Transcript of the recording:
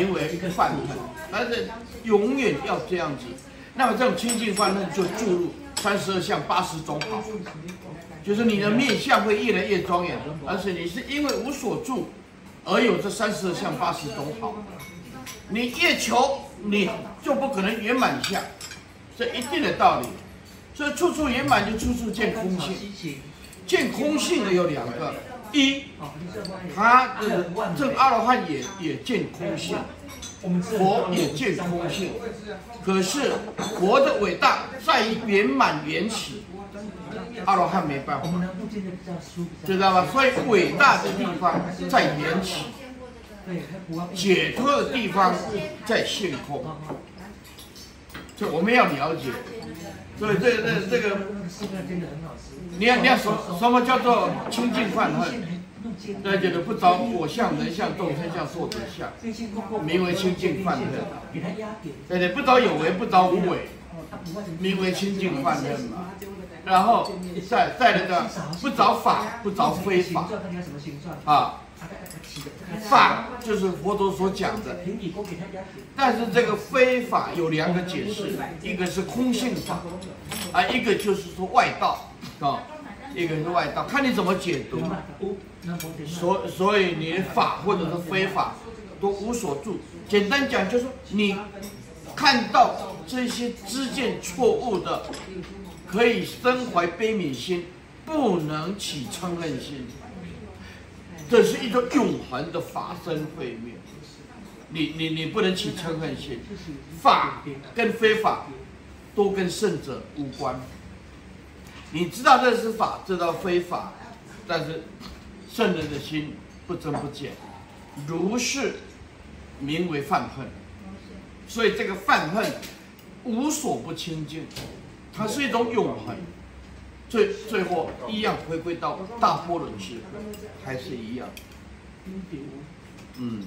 名为一个犯恨，而是永远要这样子。那么这种清净犯恨就注入三十二相八十种好，就是你的面相会越来越庄严，而且你是因为无所住而有这三十二相八十种好。你越求，你就不可能圆满相，这一定的道理。所以处处圆满就处处见空性，见空性的有两个。一，他的证阿罗汉也也见空性，佛也见空性，可是佛的伟大在于圆满缘起，阿罗汉没办法，知道吧？所以伟大的地方在缘起，解脱的地方在现空，这我们要了解。所以这个这个、这个，你要你要什什么叫做清净犯恨？大家觉得不着我相、人相、众生相、寿者相，名为清净犯恨。对对，不着有为，不着无为，名为清净犯恨嘛。然后在在那个不着法，不着非法，啊。法就是佛陀所讲的，但是这个非法有两个解释，一个是空性法，啊，一个就是说外道，啊，一个是外道，看你怎么解读。所所以你法或者是非法都无所住。简单讲就是，你看到这些知见错误的，可以身怀悲悯心，不能起嗔恨心。这是一种永恒的法身慧命，你你你不能起嗔恨心，法跟非法都跟圣者无关。你知道这是法，知道非法，但是圣人的心不增不减，如是名为犯恨。所以这个犯恨无所不清净，它是一种永恒。最最后一样回归到大波轮智慧，还是一样。嗯。